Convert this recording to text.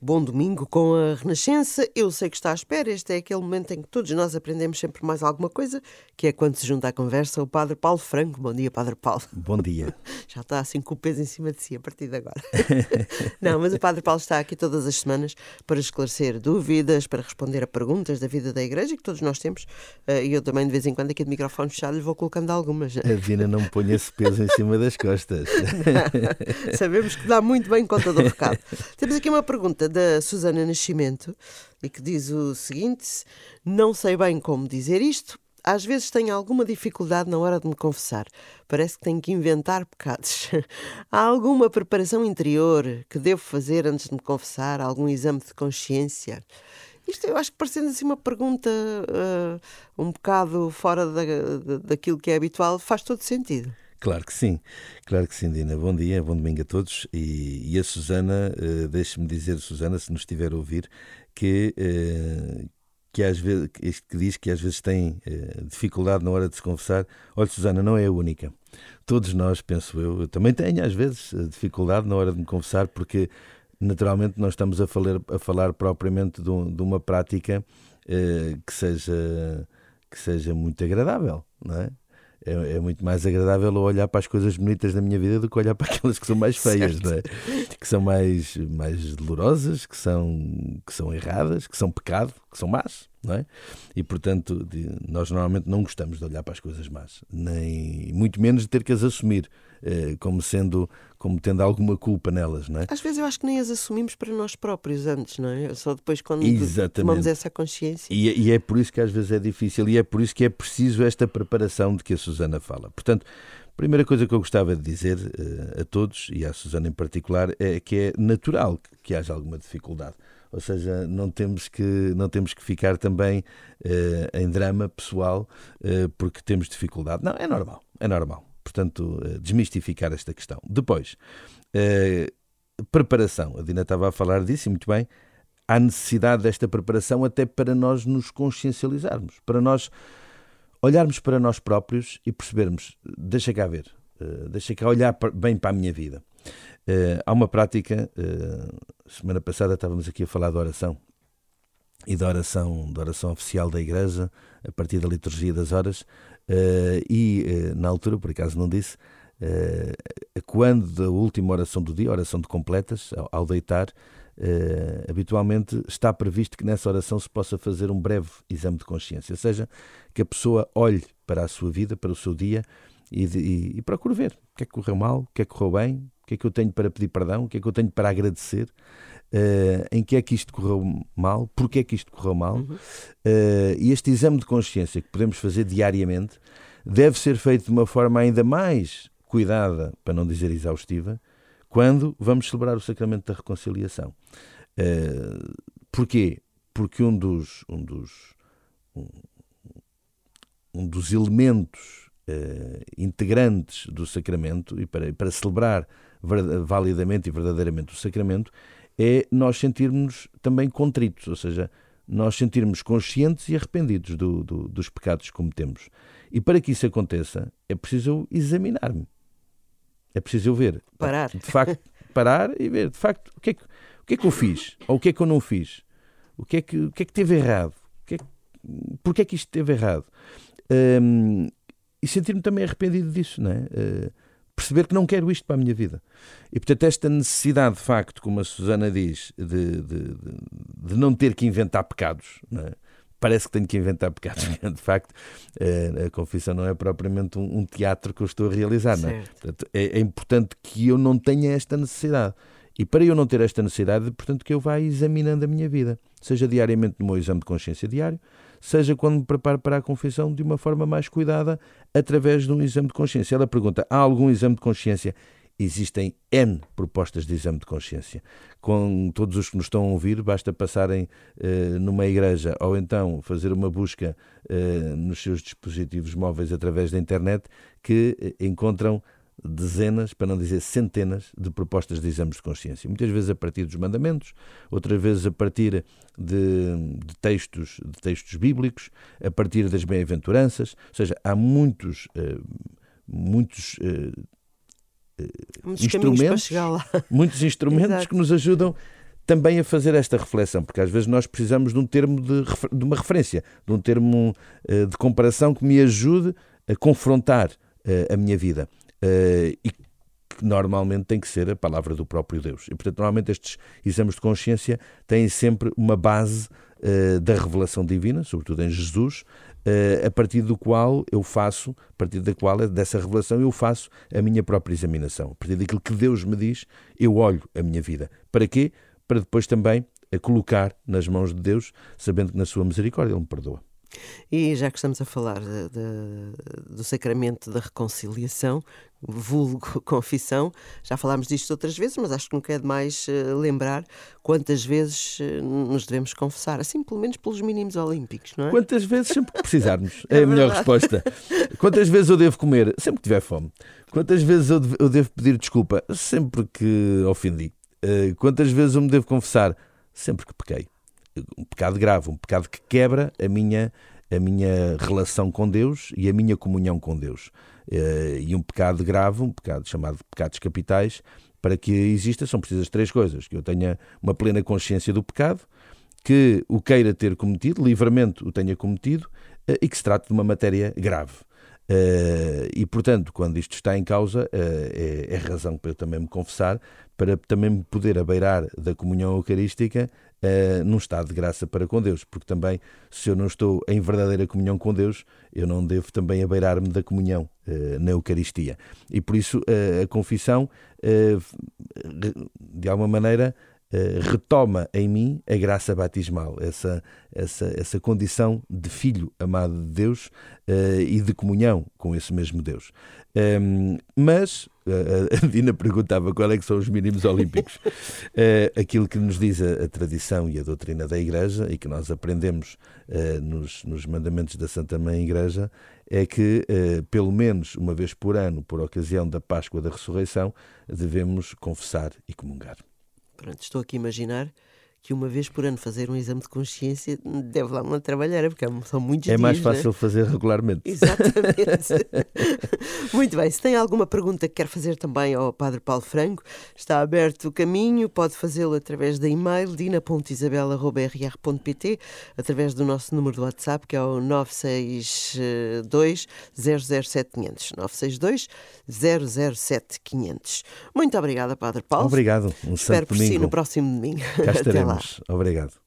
Bom domingo com a Renascença. Eu sei que está à espera. Este é aquele momento em que todos nós aprendemos sempre mais alguma coisa, que é quando se junta à conversa o Padre Paulo Franco. Bom dia, Padre Paulo. Bom dia. Já está assim com o peso em cima de si a partir de agora. Não, mas o Padre Paulo está aqui todas as semanas para esclarecer dúvidas, para responder a perguntas da vida da Igreja que todos nós temos. Eh, e eu também, de vez em quando, aqui de microfone fechado, lhe vou colocando algumas. A Dina não põe esse peso em cima das costas. Não, sabemos que dá muito bem conta do recado. Temos aqui uma pergunta da Susana Nascimento e que diz o seguinte: Não sei bem como dizer isto. Às vezes tenho alguma dificuldade na hora de me confessar. Parece que tenho que inventar pecados. Há alguma preparação interior que devo fazer antes de me confessar? Algum exame de consciência? Isto eu acho que parecendo assim uma pergunta uh, um bocado fora da, da, daquilo que é habitual, faz todo sentido. Claro que sim, claro que sim, Dina. Bom dia, bom domingo a todos. E, e a Susana, uh, deixe-me dizer, Susana, se nos estiver a ouvir, que, uh, que às vezes que diz que às vezes tem uh, dificuldade na hora de se confessar. Olha, Susana, não é a única. Todos nós, penso eu, eu também tenho às vezes dificuldade na hora de me confessar, porque naturalmente não estamos a falar, a falar propriamente de, um, de uma prática que seja que seja muito agradável, não é? É, é, muito mais agradável olhar para as coisas bonitas da minha vida do que olhar para aquelas que são mais feias, é? que são mais, mais dolorosas, que são, que são erradas, que são pecado, que são más. Não é? E portanto, nós normalmente não gostamos de olhar para as coisas más, nem muito menos de ter que as assumir eh, como sendo como tendo alguma culpa nelas, não é? Às vezes eu acho que nem as assumimos para nós próprios antes, não é? Só depois quando Exatamente. tomamos essa consciência. E, é, e é por isso que às vezes é difícil e é por isso que é preciso esta preparação de que a Susana fala. Portanto, primeira coisa que eu gostava de dizer uh, a todos, e à Susana em particular, é que é natural que, que haja alguma dificuldade. Ou seja, não temos que, não temos que ficar também uh, em drama pessoal uh, porque temos dificuldade. Não, é normal, é normal portanto, desmistificar esta questão. Depois, preparação. A Dina estava a falar disso e muito bem. Há necessidade desta preparação até para nós nos consciencializarmos, para nós olharmos para nós próprios e percebermos, deixa cá ver, uh, deixa cá olhar bem para a minha vida. Uh, há uma prática, uh, semana passada estávamos aqui a falar de oração e da oração, da oração oficial da Igreja, a partir da liturgia das horas, e na altura, por acaso não disse, quando da última oração do dia, oração de completas, ao, ao deitar, habitualmente está previsto que nessa oração se possa fazer um breve exame de consciência, ou seja, que a pessoa olhe para a sua vida, para o seu dia e, e, e procure ver o que é que correu mal, o que é que correu bem, o que é que eu tenho para pedir perdão, o que é que eu tenho para agradecer uh, em que é que isto correu mal, porque é que isto correu mal, uhum. uh, e este exame de consciência que podemos fazer diariamente deve ser feito de uma forma ainda mais cuidada, para não dizer exaustiva, quando vamos celebrar o sacramento da reconciliação. Uh, porquê? Porque um dos, um dos, um, um dos elementos uh, integrantes do sacramento, e para, para celebrar validamente e verdadeiramente o sacramento, é nós sentirmos também contritos, ou seja, nós sentirmos conscientes e arrependidos do, do, dos pecados que cometemos. E para que isso aconteça, é preciso examinar-me. É preciso eu ver. Parar. De facto, parar e ver, de facto, o que, é que, o que é que eu fiz? Ou o que é que eu não fiz? O que é que, o que, é que teve errado? O que é que, porquê é que isto teve errado? Um, e sentir-me também arrependido disso, não é? Uh, perceber que não quero isto para a minha vida. E, portanto, esta necessidade, de facto, como a Susana diz, de, de, de não ter que inventar pecados, é? Parece que tenho que inventar pecados, de facto, eh, a confissão não é propriamente um, teatro que eu estou a realizar. Não é? Portanto, é, é importante que eu não tenha esta necessidade. E para eu não ter esta necessidade, portanto, que eu vá examinando a minha vida, seja diariamente no meu exame de consciência diário, seja quando me preparo para a confissão de uma forma mais cuidada, através de um exame de consciência. Ela pergunta: há algum exame de consciência? Existem N propostas de exame de consciência. Com todos os que nos estão a ouvir, basta passarem uh, numa igreja ou então fazer uma busca uh, nos seus dispositivos móveis através da internet que uh, encontram dezenas, para não dizer centenas, de propostas de exames de consciência. Muitas vezes a partir dos mandamentos, outras vezes a partir de, de textos, de textos bíblicos, a partir das bem-aventuranças. Ou seja, há muitos, muitos muitos instrumentos, muitos instrumentos que nos ajudam também a fazer esta reflexão, porque às vezes nós precisamos de um termo de, de uma referência, de um termo uh, de comparação que me ajude a confrontar uh, a minha vida. Uh, e que normalmente tem que ser a palavra do próprio Deus. E, portanto, normalmente estes exames de consciência têm sempre uma base da revelação divina, sobretudo em Jesus, a partir do qual eu faço, a partir da qual, dessa revelação, eu faço a minha própria examinação. A partir daquilo que Deus me diz, eu olho a minha vida. Para quê? para depois também a colocar nas mãos de Deus, sabendo que na sua misericórdia Ele me perdoa. E já que estamos a falar de, de, do sacramento da reconciliação, vulgo confissão, já falámos disto outras vezes, mas acho que nunca é demais uh, lembrar quantas vezes uh, nos devemos confessar, assim pelo menos pelos mínimos olímpicos, não é? Quantas vezes sempre que precisarmos, é, é a melhor resposta. Quantas vezes eu devo comer? Sempre que tiver fome. Quantas vezes eu, eu devo pedir desculpa? Sempre que ofendi. Eh, quantas vezes eu me devo confessar? Sempre que pequei. Um pecado grave, um pecado que quebra a minha, a minha relação com Deus e a minha comunhão com Deus. Uh, e um pecado grave, um pecado chamado pecados capitais, para que exista são precisas três coisas: que eu tenha uma plena consciência do pecado, que o queira ter cometido, livremente o tenha cometido, uh, e que se trate de uma matéria grave. Uh, e, portanto, quando isto está em causa, é, é, razão para eu também me confessar, para também me poder abeirar da comunhão eucarística uh, num estado de graça para com Deus, porque também, se eu não estou em verdadeira comunhão com Deus, eu não devo também abeirar-me da comunhão na Eucaristia. E por isso a confissão, de alguma maneira, retoma em mim a graça batismal, essa, essa, essa condição de filho amado de Deus uh, e de comunhão com esse mesmo Deus. Ehm, mas a Dina perguntava qual é que são os mínimos olímpicos. Uh, aquilo que nos diz a, tradição e a doutrina da Igreja e que nós aprendemos nos, nos, mandamentos da Santa Mãe Igreja é que, pelo menos uma vez por ano, por ocasião da Páscoa da Ressurreição, devemos confessar e comungar. Pronto, estou aqui a imaginar que uma vez por ano fazer um exame de consciência deve lá uma trabalhar, porque são muitos é dias. É mais fácil né? fazer regularmente. Exatamente. Muito bem, se tem alguma pergunta que quer fazer também ao Padre Paulo Franco, está aberto o caminho, pode fazê-lo através da e-mail dina.isabela.rr.pt, através do nosso número do WhatsApp, que é o 962 007500. 962 007 Muito obrigada, Padre Paulo. Obrigado. Um Espero por si no próximo domingo. Cá Obrigado.